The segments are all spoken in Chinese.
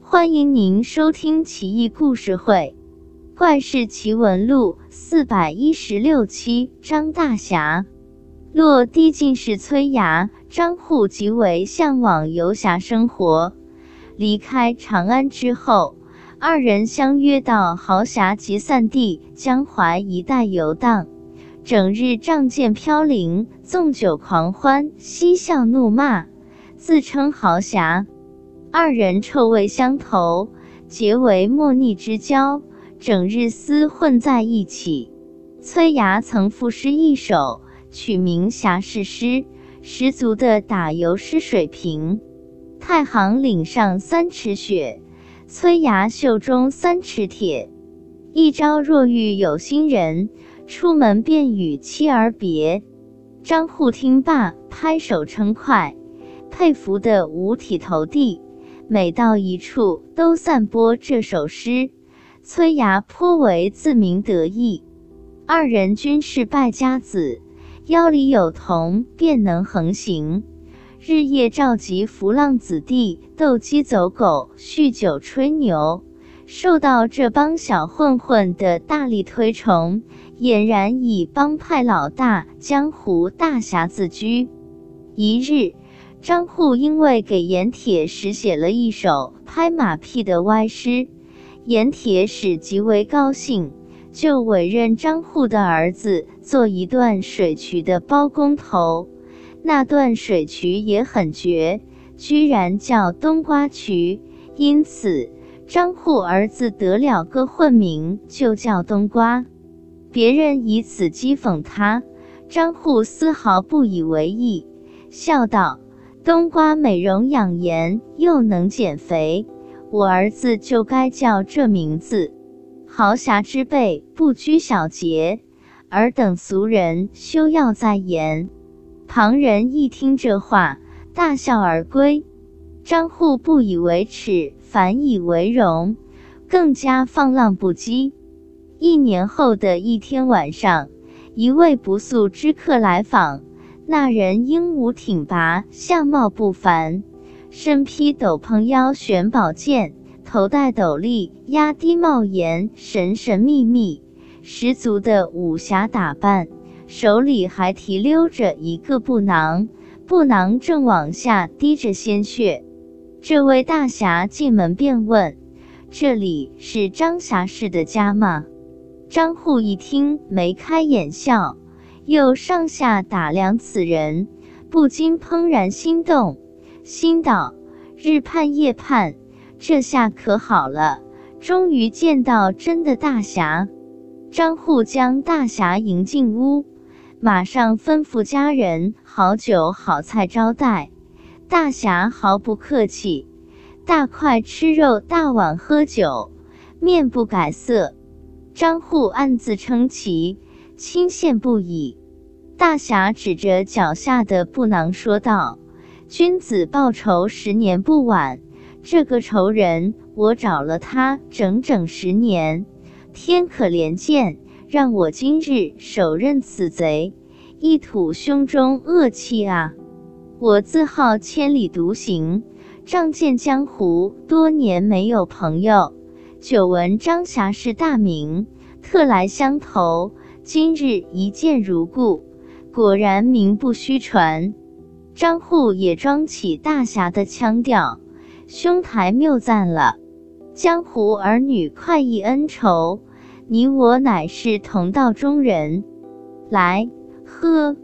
欢迎您收听《奇异故事会·怪事奇闻录》四百一十六期。张大侠落地进士崔衙，张祜极为向往游侠生活。离开长安之后，二人相约到豪侠集散地江淮一带游荡，整日仗剑飘零，纵酒狂欢，嬉笑怒骂，自称豪侠。二人臭味相投，结为莫逆之交，整日厮混在一起。崔牙曾赋诗一首，取名《侠士诗》，十足的打油诗水平。太行岭上三尺雪，崔牙袖中三尺铁。一朝若遇有心人，出门便与妻儿别。张祜听罢，拍手称快，佩服得五体投地。每到一处，都散播这首诗，崔牙颇为自鸣得意。二人均是败家子，腰里有铜，便能横行，日夜召集浮浪子弟斗鸡走狗、酗酒吹牛，受到这帮小混混的大力推崇，俨然以帮派老大、江湖大侠自居。一日。张祜因为给盐铁使写了一首拍马屁的歪诗，盐铁使极为高兴，就委任张祜的儿子做一段水渠的包工头。那段水渠也很绝，居然叫冬瓜渠，因此张祜儿子得了个混名，就叫冬瓜。别人以此讥讽他，张祜丝毫不以为意，笑道。冬瓜美容养颜，又能减肥，我儿子就该叫这名字。豪侠之辈不拘小节，尔等俗人休要再言。旁人一听这话，大笑而归。张祜不以为耻，反以为荣，更加放浪不羁。一年后的一天晚上，一位不速之客来访。那人英武挺拔，相貌不凡，身披斗篷，腰悬宝剑，头戴斗笠，压低帽檐，神神秘秘，十足的武侠打扮。手里还提溜着一个布囊，布囊正往下滴着鲜血。这位大侠进门便问：“这里是张侠士的家吗？”张祜一听，眉开眼笑。又上下打量此人，不禁怦然心动，心道：日盼夜盼，这下可好了，终于见到真的大侠。张祜将大侠迎进屋，马上吩咐家人好酒好菜招待。大侠毫不客气，大块吃肉，大碗喝酒，面不改色。张祜暗自称奇，倾羡不已。大侠指着脚下的布囊说道：“君子报仇，十年不晚。这个仇人，我找了他整整十年，天可怜见，让我今日手刃此贼，一吐胸中恶气啊！我自号千里独行，仗剑江湖多年没有朋友，久闻张侠是大名，特来相投，今日一见如故。”果然名不虚传，张护也装起大侠的腔调，兄台谬赞了。江湖儿女快意恩仇，你我乃是同道中人。来喝。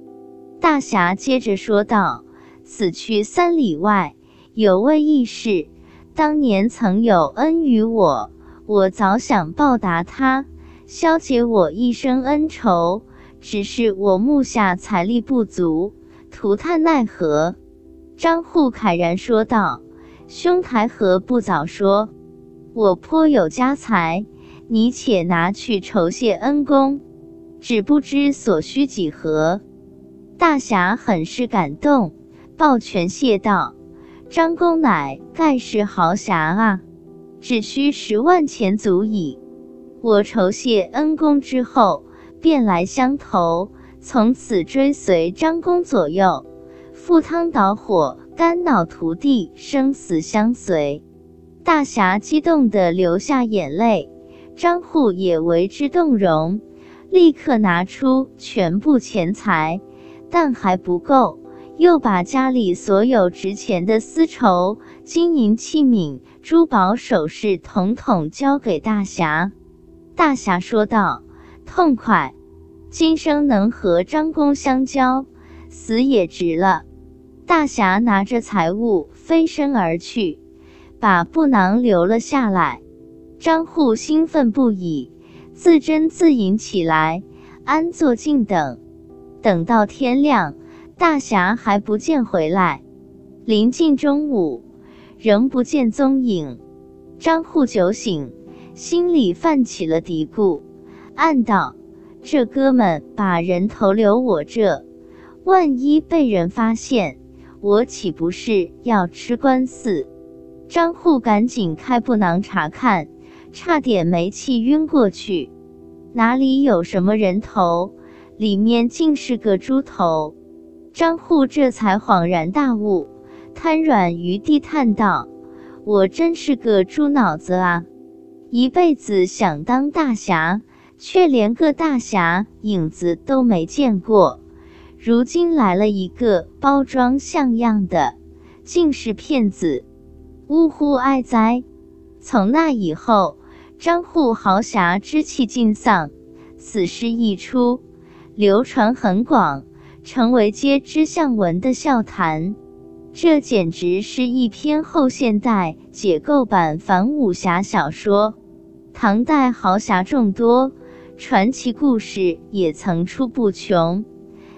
大侠接着说道：“此去三里外，有位义士，当年曾有恩于我，我早想报答他，消解我一生恩仇。”只是我目下财力不足，涂炭奈何？张祜慨然说道：“兄台何不早说？我颇有家财，你且拿去酬谢恩公。只不知所需几何？”大侠很是感动，抱拳谢道：“张公乃盖世豪侠啊，只需十万钱足矣。我酬谢恩公之后。”便来相投，从此追随张公左右，赴汤蹈火，肝脑涂地，生死相随。大侠激动地流下眼泪，张户也为之动容，立刻拿出全部钱财，但还不够，又把家里所有值钱的丝绸、金银器皿、珠宝首饰统统交给大侠。大侠说道：“痛快，今生能和张公相交，死也值了。”大侠拿着财物飞身而去。把布囊留了下来，张户兴奋不已，自斟自饮起来，安坐静等。等到天亮，大侠还不见回来。临近中午，仍不见踪影。张户酒醒，心里泛起了嘀咕，暗道：这哥们把人头留我这，万一被人发现，我岂不是要吃官司？张户赶紧开布囊查看，差点没气晕过去。哪里有什么人头？里面竟是个猪头。张户这才恍然大悟，瘫软于地，叹道：“我真是个猪脑子啊！一辈子想当大侠，却连个大侠影子都没见过。如今来了一个包装像样的，竟是骗子！”呜呼哀哉！从那以后，张户豪侠之气尽丧。此事一出，流传很广，成为皆知巷闻的笑谈。这简直是一篇后现代解构版反武侠小说。唐代豪侠众多，传奇故事也层出不穷。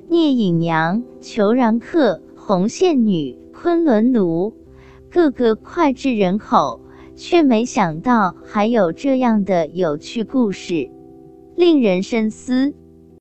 聂隐娘、裘然客、红线女、昆仑奴。个个脍炙人口，却没想到还有这样的有趣故事，令人深思。